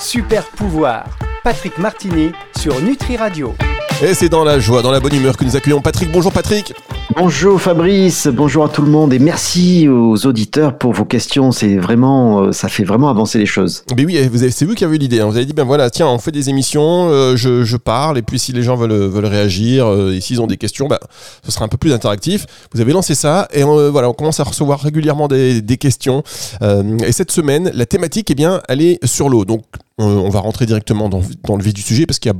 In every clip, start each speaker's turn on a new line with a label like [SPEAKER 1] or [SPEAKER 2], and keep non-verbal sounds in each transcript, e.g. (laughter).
[SPEAKER 1] Super pouvoir. Patrick Martini sur Nutri Radio.
[SPEAKER 2] Et c'est dans la joie, dans la bonne humeur que nous accueillons Patrick. Bonjour Patrick.
[SPEAKER 3] Bonjour Fabrice, bonjour à tout le monde et merci aux auditeurs pour vos questions. C'est vraiment, euh, ça fait vraiment avancer les choses.
[SPEAKER 2] Mais oui, c'est vous qui avez eu l'idée. Hein. Vous avez dit ben voilà, tiens, on fait des émissions, euh, je, parle et puis si les gens veulent, veulent réagir euh, et s'ils ont des questions, ben, ce sera un peu plus interactif. Vous avez lancé ça et on, voilà, on commence à recevoir régulièrement des, questions. et cette semaine, la thématique, eh bien, elle est sur l'eau. Donc on va rentrer directement dans, dans le vif du sujet parce qu'il y a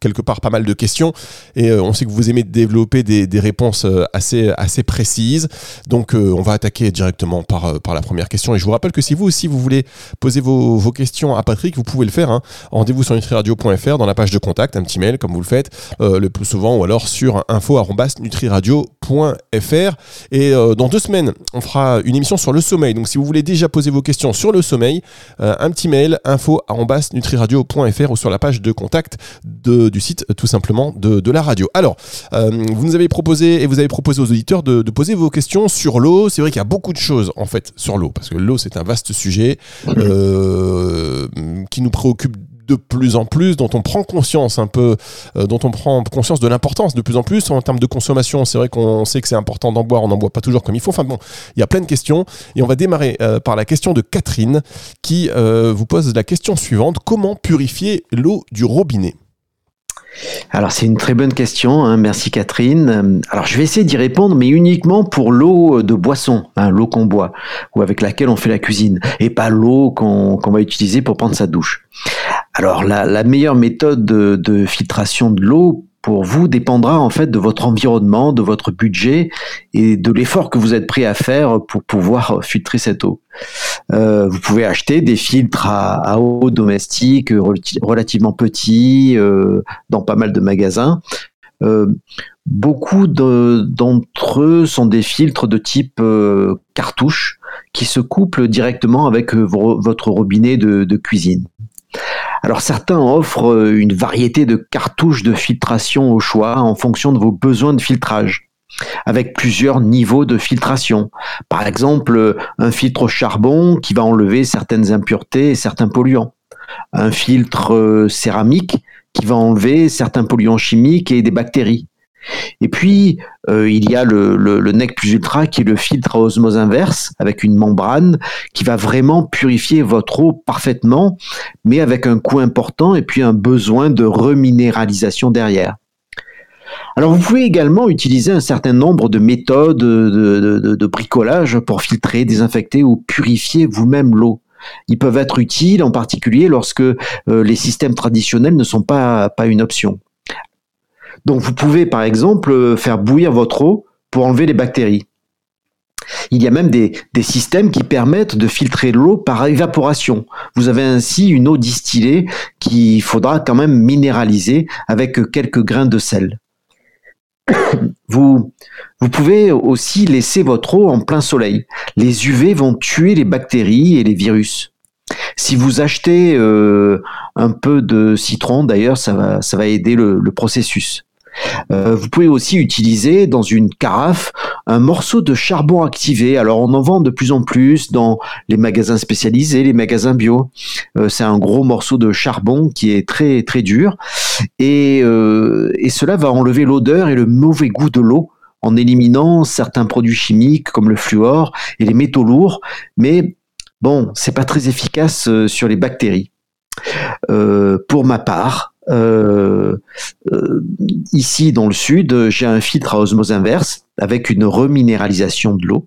[SPEAKER 2] quelque part pas mal de questions et euh, on sait que vous aimez développer des, des réponses euh, assez, assez précises. Donc euh, on va attaquer directement par, par la première question et je vous rappelle que si vous aussi vous voulez poser vos, vos questions à Patrick, vous pouvez le faire. Hein. Rendez-vous sur nutriradio.fr dans la page de contact, un petit mail comme vous le faites le plus souvent ou alors sur info@nutriradio.fr et dans deux semaines on fera une émission sur le sommeil. Donc si vous voulez déjà poser vos questions sur le sommeil, un petit mail info@nutriradio.fr ou sur la page de contact de du site tout simplement de, la radio. Alors, euh, vous nous avez proposé et vous avez proposé aux auditeurs de, poser vos questions sur l'eau. C'est vrai qu'il y a beaucoup de choses en fait sur l'eau parce que l'eau c'est un vaste sujet euh, qui nous préoccupe de plus en plus, dont on prend conscience un peu, euh, dont on prend conscience de l'importance de plus en plus en termes de consommation. C'est vrai qu'on sait que c'est important d'en boire, on n'en boit pas toujours comme il faut. Enfin bon, il y a plein de questions et on va démarrer par la question de Catherine qui vous pose la question suivante comment purifier l'eau du robinet?
[SPEAKER 3] Alors c'est une très bonne question, hein. merci Catherine. Alors je vais essayer d'y répondre, mais uniquement pour l'eau de boisson, hein, l'eau qu'on boit ou avec laquelle on fait la cuisine, et pas l'eau qu'on va utiliser pour prendre sa douche. Alors la, meilleure méthode de filtration de l'eau pour vous dépendra en fait de votre environnement, de votre budget et de l'effort que vous êtes prêt à faire pour pouvoir (laughs) filtrer cette eau. Euh, vous pouvez acheter des filtres à, eau domestique relativement petits euh, dans pas mal de magasins. Euh, beaucoup d'entre eux sont des filtres de type cartouche qui se couplent directement avec votre robinet de cuisine. Alors certains offrent euh, une variété de cartouches de filtration au choix en fonction de vos besoins de filtrage avec plusieurs niveaux de filtration. Par exemple, un filtre au charbon qui va enlever certaines impuretés et certains polluants. Un filtre euh, céramique qui va enlever certains polluants chimiques et des bactéries. Et puis, euh, il y a le, le, NEC plus ultra qui est le filtre à osmose inverse avec une membrane qui va vraiment purifier votre eau parfaitement, mais avec un coût important et puis un besoin de reminéralisation derrière. Alors vous pouvez également utiliser un certain nombre de méthodes de, bricolage pour filtrer, désinfecter ou purifier vous-même l'eau. Ils peuvent être utiles en particulier lorsque euh, les systèmes traditionnels ne sont pas, pas une option. Donc vous pouvez par exemple euh, faire bouillir votre eau pour enlever les bactéries. Il y a même des, systèmes qui permettent de filtrer l'eau par évaporation. Vous avez ainsi une eau distillée qu'il faudra quand même minéraliser avec quelques grains de sel. (coughs) Vous, pouvez aussi laisser votre eau en plein soleil. Les UV vont tuer les bactéries et les virus. Si vous achetez euh, un peu de citron, d'ailleurs, ça va aider le processus. Euh, vous pouvez aussi utiliser dans une carafe un morceau de charbon activé. Alors on en vend de plus en plus dans les magasins spécialisés, les magasins bio. Euh, c'est un gros morceau de charbon qui est très très dur et, euh, et cela va enlever l'odeur et le mauvais goût de l'eau en éliminant certains produits chimiques comme le fluor et les métaux lourds. Mais bon, c'est pas très efficace sur les bactéries. pour ma part, ici dans le sud, j'ai un filtre à osmose inverse avec une reminéralisation de l'eau.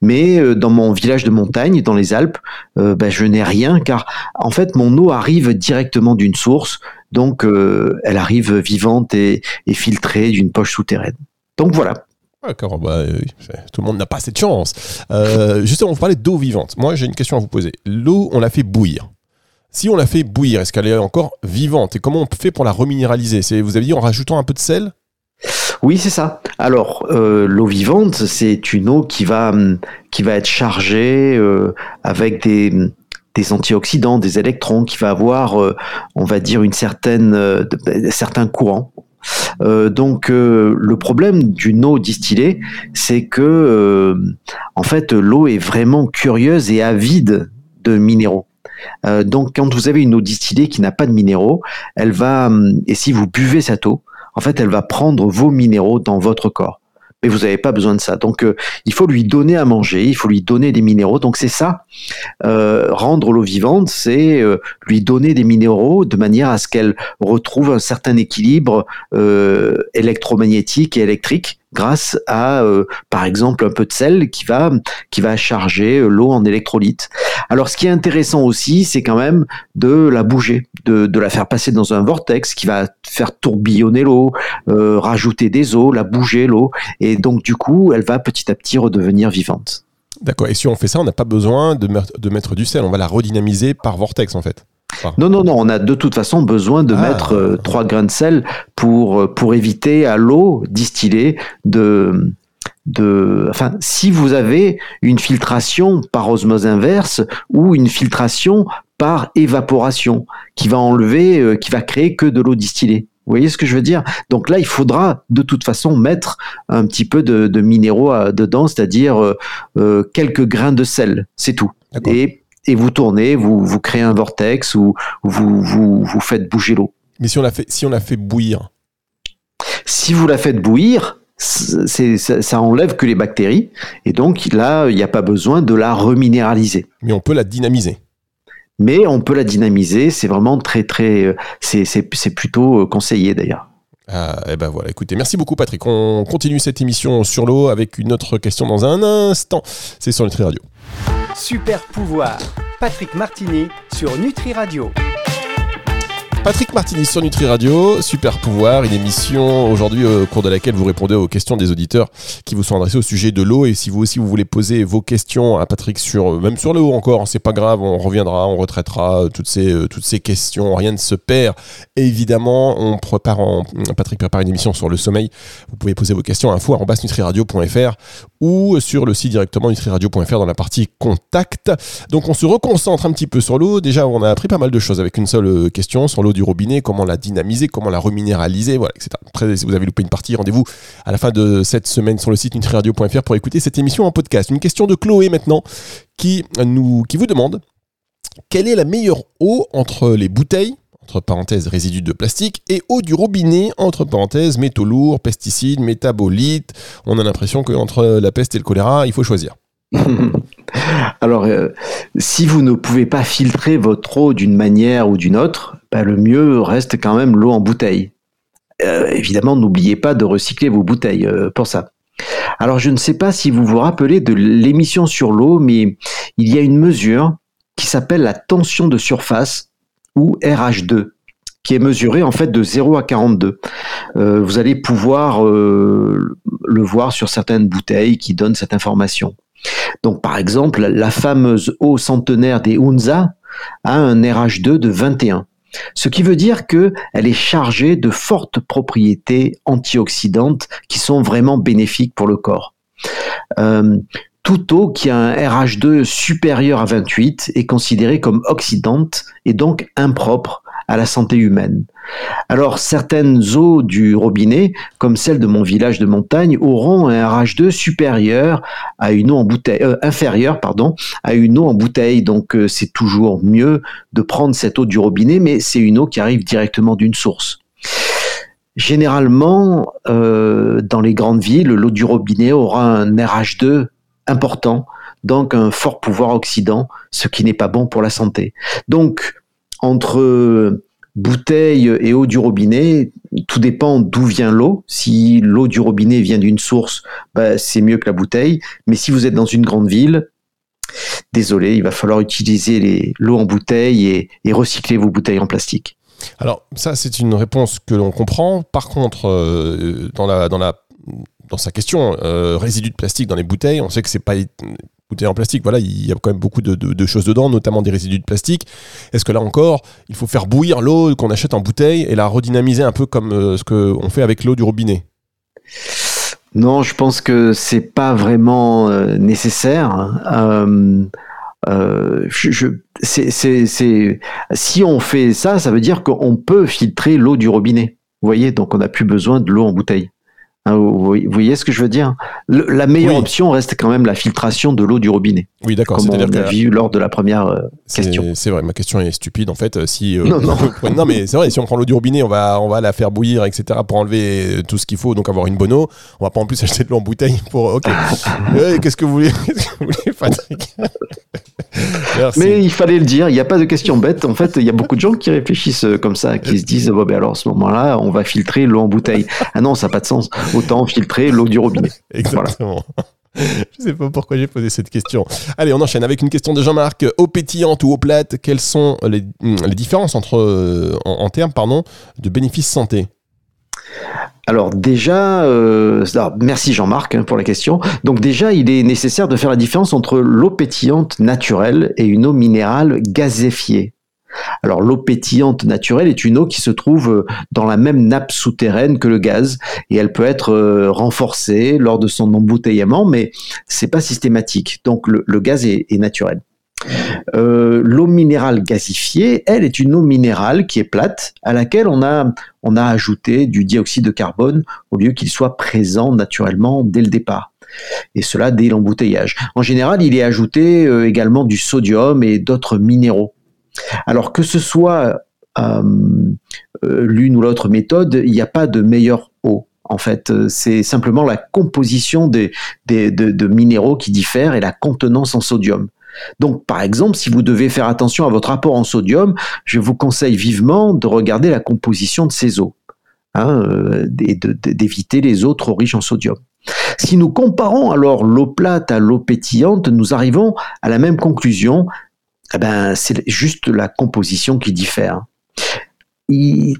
[SPEAKER 3] Mais euh, dans mon village de montagne, dans les Alpes, ben, je n'ai rien car en fait mon eau arrive directement d'une source, donc elle arrive vivante et, filtrée d'une poche souterraine. Donc voilà.
[SPEAKER 2] D'accord, bah, tout le monde n'a pas cette chance. justement, vous parlez d'eau vivante. Moi, j'ai une question à vous poser. L'eau, on la fait bouillir. Si on la fait bouillir, est-ce qu'elle est encore vivante? Et comment on fait pour la reminéraliser? Vous avez dit en rajoutant un peu de sel?
[SPEAKER 3] Oui, c'est ça. Alors, euh, l'eau vivante, c'est une eau qui va, qui va être chargée euh, avec des, des antioxydants, des électrons, qui va avoir, euh, on va dire, une certaine, certains courants. donc le problème d'une eau distillée, c'est que en fait l'eau est vraiment curieuse et avide de minéraux. Euh, donc, quand vous avez une eau distillée qui n'a pas de minéraux, elle va, hum, et si vous buvez cette eau, en fait, elle va prendre vos minéraux dans votre corps. Mais vous n'avez pas besoin de ça. Donc, euh, il faut lui donner à manger, il faut lui donner des minéraux. Donc, c'est ça, euh, rendre l'eau vivante, c'est lui donner des minéraux de manière à ce qu'elle retrouve un certain équilibre électromagnétique et électrique grâce à, par exemple, un peu de sel qui va, qui va charger l'eau en électrolyte. Alors, ce qui est intéressant aussi, c'est quand même de la bouger, de, de, la faire passer dans un vortex qui va faire tourbillonner l'eau, euh, rajouter des eaux, la bouger l'eau, et donc du coup, elle va petit à petit redevenir vivante.
[SPEAKER 2] D'accord. Et si on fait ça, on n'a pas besoin de, de mettre du sel, on va la redynamiser par vortex en fait.
[SPEAKER 3] Non, non, non, on a de toute façon besoin de ah. mettre euh, trois grains de sel pour, euh, pour éviter à l'eau distillée de, de, enfin, si vous avez une filtration par osmose inverse ou une filtration par évaporation qui va enlever, euh, qui va créer que de l'eau distillée. Vous voyez ce que je veux dire? Donc là, il faudra de toute façon mettre un petit peu de, minéraux dedans, c'est-à-dire quelques grains de sel, c'est tout. Et et vous tournez, vous, vous créez un vortex ou vous, vous, vous faites bouger l'eau.
[SPEAKER 2] Mais si on la fait, si on la fait bouillir?
[SPEAKER 3] Si vous la faites bouillir, ça, enlève que les bactéries. Et donc là, il n'y a pas besoin de la reminéraliser.
[SPEAKER 2] Mais on peut la dynamiser.
[SPEAKER 3] Mais on peut la dynamiser. C'est vraiment très, très. Euh, c'est, c'est plutôt euh, conseillé d'ailleurs.
[SPEAKER 2] Ah, et eh ben voilà, écoutez, merci beaucoup Patrick. On continue cette émission sur l'eau avec une autre question dans un instant. C'est sur Nutri Radio.
[SPEAKER 1] Super pouvoir, Patrick Martini sur Nutri Radio.
[SPEAKER 2] Patrick Martini sur Nutri Radio, Super Pouvoir, une émission aujourd'hui au cours de laquelle vous répondez aux questions des auditeurs qui vous sont adressés au sujet de l'eau. Et si vous aussi vous voulez poser vos questions à Patrick sur même sur l'eau encore, hein, c'est pas grave, on reviendra, on retraitera toutes ces euh, toutes ces questions, rien ne se perd. évidemment, on prépare Patrick prépare une émission sur le sommeil. Vous pouvez poser vos questions à info@nutriradio.fr ou sur le site directement nutriradio.fr dans la partie contact. Donc on se reconcentre un petit peu sur l'eau. Déjà, on a appris pas mal de choses avec une seule euh, question sur l'eau du robinet, comment la dynamiser, comment la reminéraliser, voilà, etc. Si vous avez loupé une partie, rendez-vous à la fin de cette semaine sur le site nutriradio.fr pour écouter cette émission en podcast. Une question de Chloé maintenant qui, nous, qui vous demande quelle est la meilleure eau entre les bouteilles entre parenthèses résidus de plastique, et eau du robinet, entre parenthèses métaux lourds, pesticides, métabolites? On a l'impression qu'entre la peste et le choléra, il faut choisir. (laughs) (laughs)
[SPEAKER 3] Alors, euh, si vous ne pouvez pas filtrer votre eau d'une manière ou d'une autre, bah, le mieux reste quand même l'eau en bouteille. Euh, évidemment, n'oubliez pas de recycler vos bouteilles euh, pour ça. Alors, je ne sais pas si vous vous rappelez de l'émission sur l'eau, mais il y a une mesure qui s'appelle la tension de surface ou RH2 qui est mesurée en fait de 0 à 42. vous allez pouvoir le voir sur certaines bouteilles qui donnent cette information. Donc, par exemple, la fameuse eau centenaire des Hunza a un RH2 de 21. Ce qui veut dire qu'elle est chargée de fortes propriétés antioxydantes qui sont vraiment bénéfiques pour le corps. Euh, toute eau qui a un RH2 supérieur à 28 est considérée comme oxydante et donc impropre à la santé humaine. Alors certaines eaux du robinet, comme celle de mon village de montagne, auront un RH2 supérieur à une eau en bouteille, euh, inférieur pardon, à une eau en bouteille. Donc euh, c'est toujours mieux de prendre cette eau du robinet, mais c'est une eau qui arrive directement d'une source. Généralement, euh, dans les grandes villes, l'eau du robinet aura un RH2 important, donc un fort pouvoir oxydant, ce qui n'est pas bon pour la santé. Donc, entre bouteille et eau du robinet, tout dépend d'où vient l'eau. Si l'eau du robinet vient d'une source, bah, c'est mieux que la bouteille. Mais si vous êtes dans une grande ville, désolé, il va falloir utiliser l'eau en bouteille et, recycler vos bouteilles en plastique.
[SPEAKER 2] Alors ça, c'est une réponse que l'on comprend. Par contre, euh, dans, la, dans, la, dans sa question, euh, résidus de plastique dans les bouteilles, on sait que c'est pas en plastique, voilà, il y a quand même beaucoup de, choses dedans, notamment des résidus de plastique. Est-ce que là encore, il faut faire bouillir l'eau qu'on achète en bouteille et la redynamiser un peu comme euh, ce qu'on fait avec l'eau du robinet?
[SPEAKER 3] Non, je pense que c'est pas vraiment euh, nécessaire. Euh, je, si on fait ça, ça veut dire qu'on peut filtrer l'eau du robinet. Vous voyez, donc on n'a plus besoin de l'eau en bouteille. Hein, vous, voyez ce que je veux dire? La meilleure option reste quand même la filtration de l'eau du robinet.
[SPEAKER 2] Oui, d'accord.
[SPEAKER 3] Comme on a vu lors de la première euh, question.
[SPEAKER 2] C'est vrai, ma question est stupide en fait. Si
[SPEAKER 3] euh, non, (laughs) non. (laughs)
[SPEAKER 2] non, mais c'est vrai. Si on prend l'eau du robinet, on va on va la faire bouillir, etc. pour enlever tout ce qu'il faut, donc avoir une bonne eau. On va pas en plus (laughs) acheter de l'eau en bouteille pour. Ok. Qu'est-ce que vous voulez, Qu'est-ce que vous voulez, Patrick?
[SPEAKER 3] Mais il fallait le dire. Il n'y a pas de question bête. En fait, il y a beaucoup de gens qui réfléchissent euh, comme ça, qui se disent bon, ben alors à ce moment-là, on va filtrer l'eau en bouteille. Ah non, ça n'a pas de sens autant filtrer l'eau du robinet. (laughs)
[SPEAKER 2] Exactement. Je sais pas pourquoi j'ai posé cette question. Allez, on enchaîne avec une question de Jean-Marc. Eau pétillante ou eau plate, quelles sont les, les différences entre, euh, en, termes pardon, de bénéfices santé?
[SPEAKER 3] Alors déjà, euh, merci Jean-Marc hein, pour la question. Donc déjà, il est nécessaire de faire la différence entre l'eau pétillante naturelle et une eau minérale gazéfiée. Alors l'eau pétillante naturelle est une eau qui se trouve euh, dans la même nappe souterraine que le gaz et elle peut être euh, renforcée lors de son embouteillement, mais c'est pas systématique. Donc le, gaz est, naturel. Euh, l'eau minérale gazifiée, elle est une eau minérale qui est plate, à laquelle on a, on a ajouté du dioxyde de carbone au lieu qu'il soit présent naturellement dès le départ. Et cela dès l'embouteillage. En général, il est ajouté également du sodium et d'autres minéraux. Alors que ce soit euh, euh, l'une ou l'autre méthode, il n'y a pas de meilleure eau. En fait, c'est simplement la composition des, de, minéraux qui diffère et la contenance en sodium. Donc, par exemple, si vous devez faire attention à votre rapport en sodium, je vous conseille vivement de regarder la composition de ces eaux hein, euh, et d'éviter les eaux trop riches en sodium. Si nous comparons alors l'eau plate à l'eau pétillante, nous arrivons à la même conclusion, eh ben, c'est juste la composition qui diffère.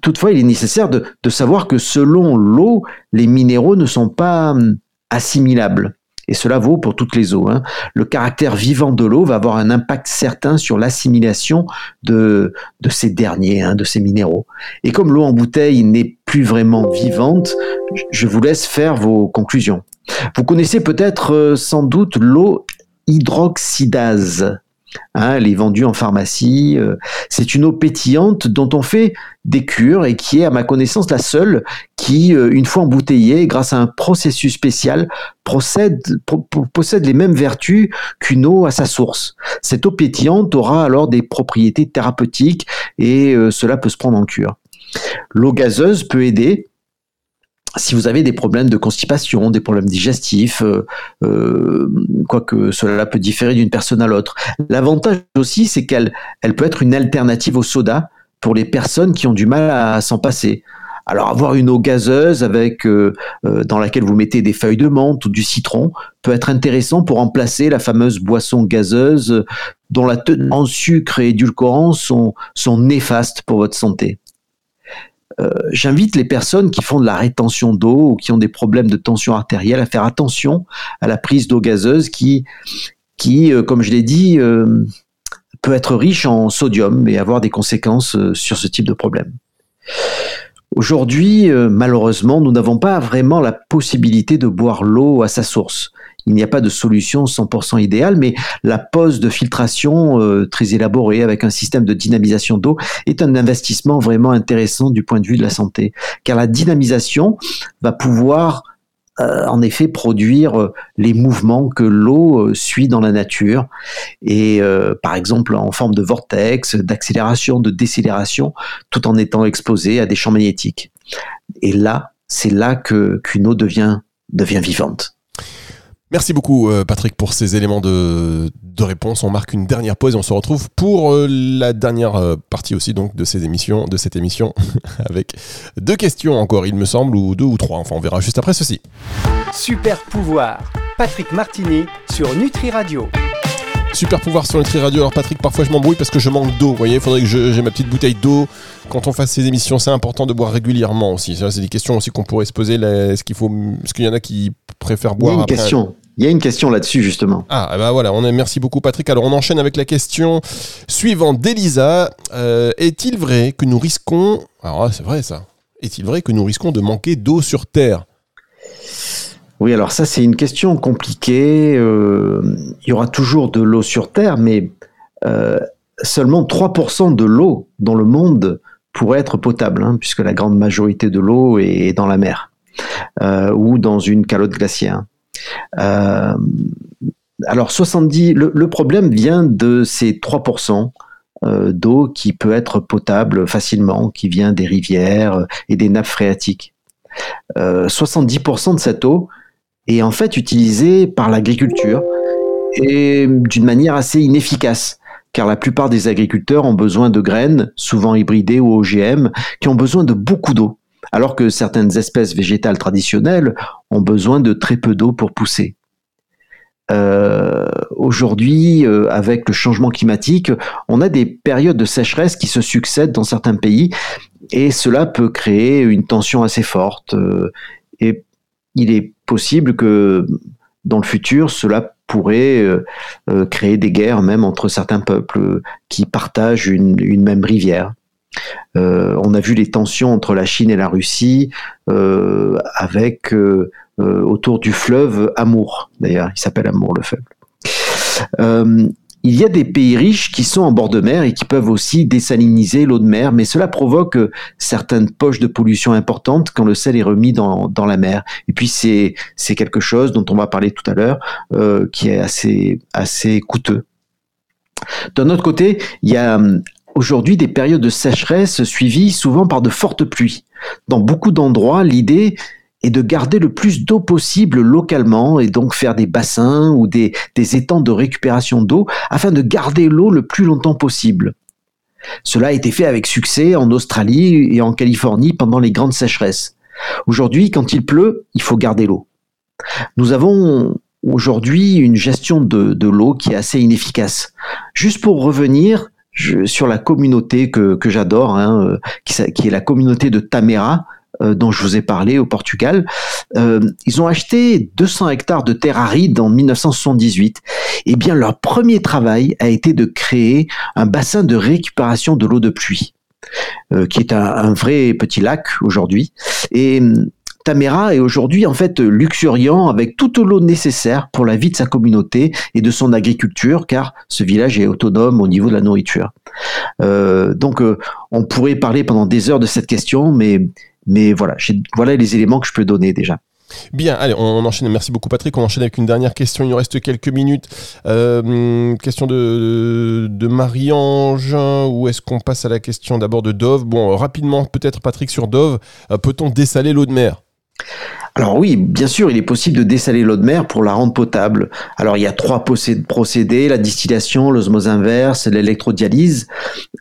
[SPEAKER 3] toutefois, il est nécessaire de, savoir que selon l'eau, les minéraux ne sont pas hum, assimilables. Et cela vaut pour toutes les eaux. Hein. Le caractère vivant de l'eau va avoir un impact certain sur l'assimilation de, ces derniers, hein, de ces minéraux. Et comme l'eau en bouteille n'est plus vraiment vivante, je vous laisse faire vos conclusions. Vous connaissez peut-être euh, sans doute l'eau hydroxydase. Hein, elle est vendue en pharmacie. Euh, c'est une eau pétillante dont on fait des cures et qui est, à ma connaissance, la seule qui, euh, une fois embouteillée, grâce à un processus spécial, possède les mêmes vertus qu'une eau à sa source. Cette eau pétillante aura alors des propriétés thérapeutiques et euh, cela peut se prendre en cure. L'eau gazeuse peut aider, si vous avez des problèmes de constipation, des problèmes digestifs, euh, euh, quoique cela peut différer d'une personne à l'autre. L'avantage aussi, c'est qu'elle elle peut être une alternative au soda pour les personnes qui ont du mal à, s'en passer. Alors avoir une eau gazeuse avec euh, dans laquelle vous mettez des feuilles de menthe ou du citron peut être intéressant pour remplacer la fameuse boisson gazeuse dont la teneur en sucre et édulcorants sont, sont néfastes pour votre santé. Euh, j'invite les personnes qui font de la rétention d'eau ou qui ont des problèmes de tension artérielle à faire attention à la prise d'eau gazeuse qui, euh, comme je l'ai dit, euh, peut être riche en sodium et avoir des conséquences sur ce type de problème. Aujourd'hui, malheureusement, nous n'avons pas vraiment la possibilité de boire l'eau à sa source il n'y a pas de solution 100% idéale, mais la pose de filtration euh, très élaborée avec un système de dynamisation d'eau est un investissement vraiment intéressant du point de vue de la santé, car la dynamisation va pouvoir euh, en effet produire euh, les mouvements que l'eau suit dans la nature et par exemple en forme de vortex, d'accélération, de décélération, tout en étant exposé à des champs magnétiques. Et là, c'est là que qu'une eau devient vivante.
[SPEAKER 2] Merci beaucoup euh, Patrick pour ces éléments de, réponse. On marque une dernière pause et on se retrouve pour euh, la dernière euh, partie aussi donc de ces émissions, de cette émission (laughs) avec deux questions encore, il me semble, ou deux ou trois. Enfin, on verra juste après ceci.
[SPEAKER 1] Super pouvoir, Patrick Martini sur Nutri Radio.
[SPEAKER 2] Super pouvoir sur Nutri Radio. Alors Patrick, parfois je m'embrouille parce que je manque d'eau. Vous voyez, il faudrait que j'ai ma petite bouteille d'eau. Quand on fasse ces émissions, c'est important de boire régulièrement aussi. C'est des questions aussi qu'on pourrait se poser. Est-ce qu'il faut, est-ce qu'il y en a qui préfèrent boire
[SPEAKER 3] Il y a une question. Il y a une question là-dessus justement.
[SPEAKER 2] Ah bah voilà, on merci beaucoup Patrick. Alors on enchaîne avec la question suivante d'Elisa. Euh, est-il vrai que nous risquons, alors c'est vrai ça, est-il vrai que nous risquons de manquer d'eau sur Terre?
[SPEAKER 3] Oui, alors ça c'est une question compliquée. Euh, il y aura toujours de l'eau sur Terre, mais euh, seulement 3% de l'eau dans le monde pourrait être potable, hein, puisque la grande majorité de l'eau est dans la mer. ou dans une calotte glaciaire. Alors 70, le, le, problème vient de ces 3% d'eau qui peut être potable facilement, qui vient des rivières et des nappes phréatiques. 70% de cette eau est en fait utilisée par l'agriculture et d'une manière assez inefficace car la plupart des agriculteurs ont besoin de graines, souvent hybridées ou OGM, qui ont besoin de beaucoup d'eau, alors que certaines espèces végétales traditionnelles ont besoin de très peu d'eau pour pousser. Euh, aujourd'hui, euh, avec le changement climatique, on a des périodes de sécheresse qui se succèdent dans certains pays, et cela peut créer une tension assez forte. Euh, et il est possible que dans le futur, cela pourrait créer des guerres même entre certains peuples qui partagent une, même rivière. Euh, on a vu les tensions entre la Chine et la Russie avec autour du fleuve Amour. D'ailleurs, il s'appelle Amour le fleuve. Il y a des pays riches qui sont en bord de mer et qui peuvent aussi désaliniser l'eau de mer, mais cela provoque euh, certaines poches de pollution importantes quand le sel est remis dans, dans la mer. Et puis c'est quelque chose dont on va parler tout à l'heure, euh, qui est assez assez coûteux. D'un autre côté, il y a hum, aujourd'hui des périodes de sécheresse suivies souvent par de fortes pluies. Dans beaucoup d'endroits, l'idée et de garder le plus d'eau possible localement et donc faire des bassins ou des, étangs de récupération d'eau afin de garder l'eau le plus longtemps possible. Cela a été fait avec succès en Australie et en Californie pendant les grandes sécheresses. Aujourd'hui, quand il pleut, il faut garder l'eau. Nous avons aujourd'hui une gestion de l'eau qui est assez inefficace. Juste pour revenir sur la communauté que, que j'adore, hein, euh, qui, qui, est la communauté de Tamera, euh, dont je vous ai parlé au Portugal. Euh, ils ont acheté 200 hectares de terre aride en 1978. Eh bien, leur premier travail a été de créer un bassin de récupération de l'eau de pluie. Euh, qui est un, vrai petit lac aujourd'hui. Et Tamera est aujourd'hui en fait luxuriant avec toute l'eau nécessaire pour la vie de sa communauté et de son agriculture, car ce village est autonome au niveau de la nourriture. donc, on pourrait parler pendant des heures de cette question, mais voilà, les éléments que je peux donner déjà.
[SPEAKER 2] Bien, allez, on, enchaîne. Merci beaucoup Patrick. On enchaîne avec une dernière question. Il nous reste quelques minutes. Euh, question de, de Marie-Ange. Ou est-ce qu'on passe à la question d'abord de Dove? Bon, rapidement, peut-être Patrick sur Dove. Euh, peut-on dessaler l'eau de mer?
[SPEAKER 3] Alors oui, bien sûr, il est possible de dessaler l'eau de mer pour la rendre potable. Alors il y a trois procédés, la distillation, l'osmose inverse, l'électrodialyse.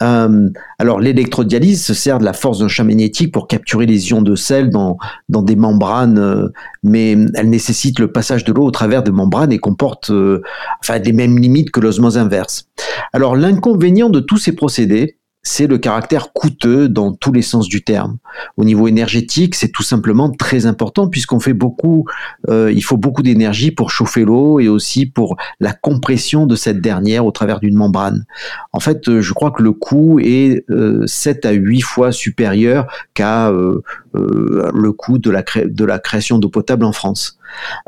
[SPEAKER 3] Euh, alors l'électrodialyse se sert de la force d'un champ magnétique pour capturer les ions de sel dans, des membranes, euh, mais elle nécessite le passage de l'eau au travers de membranes et comporte euh, enfin, les mêmes limites que l'osmose inverse. Alors l'inconvénient de tous ces procédés, c'est le caractère coûteux dans tous les sens du terme. Au niveau énergétique, c'est tout simplement très important puisqu'on fait beaucoup, euh, il faut beaucoup d'énergie pour chauffer l'eau et aussi pour la compression de cette dernière au travers d'une membrane. En fait, euh, je crois que le coût est euh, 7 à 8 fois supérieur qu'à euh, le coût de la, de la création d'eau potable en France.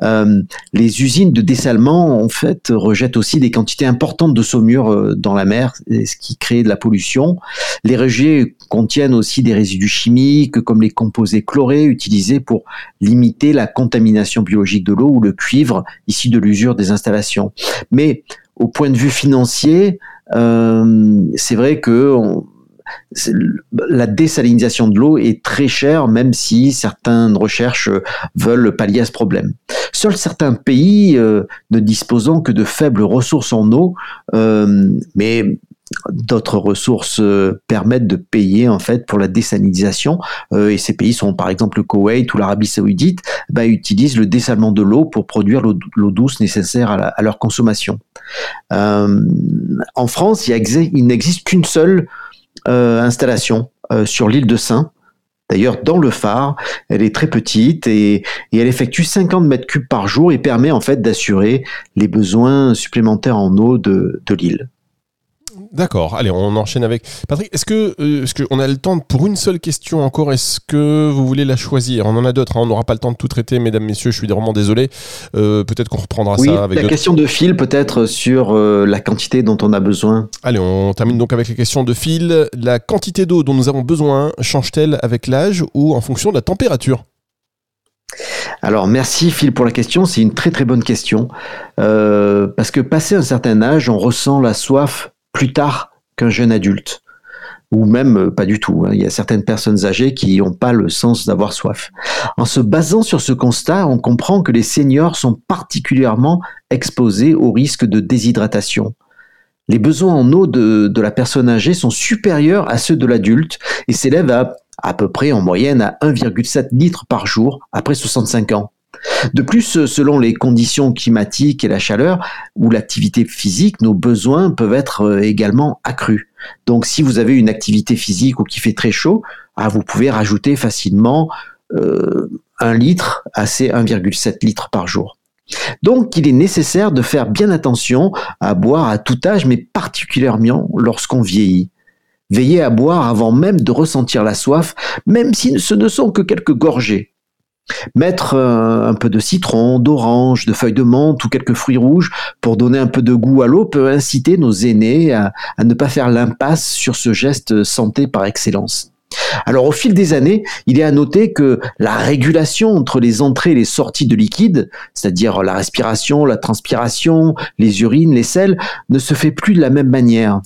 [SPEAKER 3] Euh, les usines de dessalement, en fait, rejettent aussi des quantités importantes de saumure euh, dans la mer, ce qui crée de la pollution. Les rejets contiennent aussi des résidus chimiques, comme les composés chlorés utilisés pour limiter la contamination biologique de l'eau ou le cuivre issu de l'usure des installations. Mais au point de vue financier, euh, c'est vrai que la désalinisation de l'eau est très chère, même si certaines recherches veulent pallier à ce problème. Seuls certains pays euh, ne disposant que de faibles ressources en eau, euh, mais d'autres ressources euh, permettent de payer en fait pour la désalinisation et ces pays sont par exemple le Koweït ou l'Arabie Saoudite bah, utilisent le dessalement de l'eau pour produire l'eau douce nécessaire à, leur consommation. en France, il n'existe qu'une seule euh, installation euh, sur l'île de Saint. D'ailleurs, dans le phare, elle est très petite et, elle effectue 50 mètres cubes par jour et permet en fait d'assurer les besoins supplémentaires en eau de l'île.
[SPEAKER 2] D'accord, allez, on enchaîne avec. Patrick, est-ce que, euh, est-ce qu'on a le temps pour une seule question encore Est-ce que vous voulez la choisir? On en a d'autres, hein. on n'aura pas le temps de tout traiter, mesdames, messieurs, je suis vraiment désolé. Euh, peut-être qu'on reprendra ça avec.
[SPEAKER 3] La question de fil, peut-être sur euh, la quantité dont on a besoin.
[SPEAKER 2] Allez, on termine donc avec les questions de fil. La quantité d'eau dont nous avons besoin change-t-elle avec l'âge ou en fonction de la température?
[SPEAKER 3] Alors merci Phil pour la question, c'est une très très bonne question. Euh, parce que passé un certain âge, on ressent la soif plus tard qu'un jeune adulte. Ou même euh, pas du tout. Hein. Il y a certaines personnes âgées qui n'ont pas le sens d'avoir soif. En se basant sur ce constat, on comprend que les seniors sont particulièrement exposés au risque de déshydratation. Les besoins en eau de, la personne âgée sont supérieurs à ceux de l'adulte et s'élèvent à à peu près en moyenne à 1,7 litres par jour après 65 ans. De plus, selon les conditions climatiques et la chaleur ou l'activité physique, nos besoins peuvent être euh, également accrus. Donc si vous avez une activité physique ou qui fait très chaud, ah, vous pouvez rajouter facilement euh, 1 litre à ces 1,7 litres par jour. Donc il est nécessaire de faire bien attention à boire à tout âge, mais particulièrement lorsqu'on vieillit. Veillez à boire avant même de ressentir la soif, même si ce ne sont que quelques gorgées. Mettre euh, un peu de citron, d'orange, de feuilles de menthe ou quelques fruits rouges pour donner un peu de goût à l'eau peut inciter nos aînés à, ne pas faire l'impasse sur ce geste santé par excellence. Alors au fil des années, il est à noter que la régulation entre les entrées et les sorties de liquide, c'est-à-dire la respiration, la transpiration, les urines, les selles, ne se fait plus de la même manière.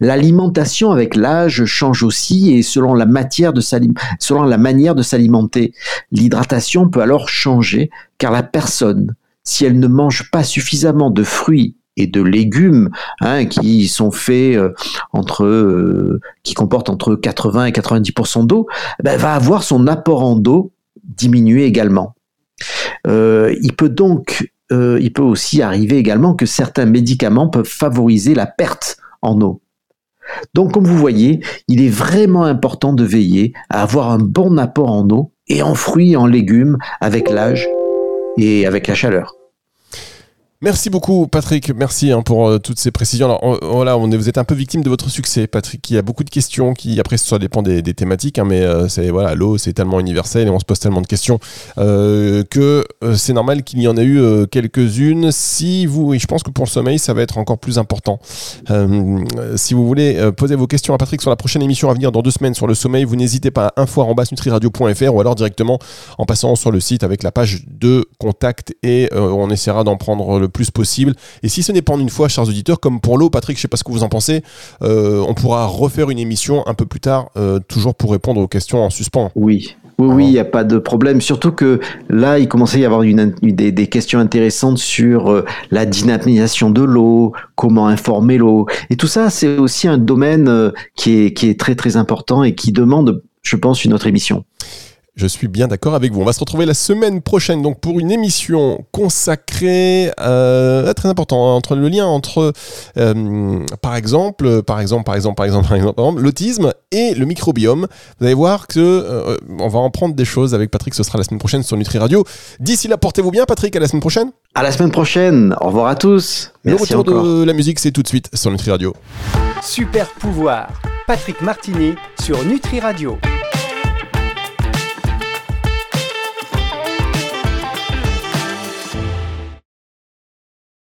[SPEAKER 3] L'alimentation avec l'âge change aussi et selon la, matière de selon la manière de s'alimenter. L'hydratation peut alors changer car la personne, si elle ne mange pas suffisamment de fruits et de légumes hein, qui sont faits euh, entre euh, qui comportent entre 80 et 90% d'eau, ben, va avoir son apport en eau diminuer également. Euh, il peut donc il peut aussi arriver également que certains médicaments peuvent favoriser la perte en eau. Donc, comme vous voyez, il est vraiment important de veiller à avoir un bon apport en eau et en fruits et en légumes avec l'âge et avec la chaleur.
[SPEAKER 2] Merci beaucoup, Patrick. Merci hein, pour euh, toutes ces précisions. Alors, voilà, vous êtes un peu victime de votre succès, Patrick. Il y a beaucoup de questions qui, après, ça dépend des, thématiques, hein, mais euh, c'est voilà, l'eau, c'est tellement universel et on se pose tellement de questions euh, que c'est normal qu'il y en ait eu quelques-unes. Si vous, et je pense que pour le sommeil, ça va être encore plus important. si vous voulez poser vos questions à Patrick sur la prochaine émission à venir dans deux semaines sur le sommeil, vous n'hésitez pas à info nutriradio.fr ou alors directement en passant sur le site avec la page de contact et on essaiera d'en prendre le plus possible. Et si ce n'est pas en une fois, chers auditeurs, comme pour l'eau, Patrick, je sais pas ce que vous en pensez, euh, on pourra refaire une émission un peu plus tard, euh, toujours pour répondre aux questions en suspens.
[SPEAKER 3] Oui. Oui, oui, il n'y a pas de problème. Surtout que là, il commençait à y avoir une, des, questions intéressantes sur euh, la dynamisation de l'eau, comment informer l'eau. Et tout ça, c'est aussi un domaine qui, est, qui est très, très important et qui demande, je pense, une autre émission.
[SPEAKER 2] Je suis bien d'accord avec vous. On va se retrouver la semaine prochaine donc pour une émission consacrée euh, très important hein, entre le lien entre euh, par exemple par exemple par exemple par exemple par exemple l'autisme et le microbiome. Vous allez voir que euh, on va en prendre des choses avec Patrick. Ce sera la semaine prochaine sur Nutri Radio. D'ici là, portez-vous bien, Patrick. À la semaine prochaine.
[SPEAKER 3] À la semaine prochaine. Au revoir à tous.
[SPEAKER 2] Merci le retour de la musique, c'est tout de suite sur Nutri Radio.
[SPEAKER 1] Super pouvoir. Patrick Martini sur Nutri Radio.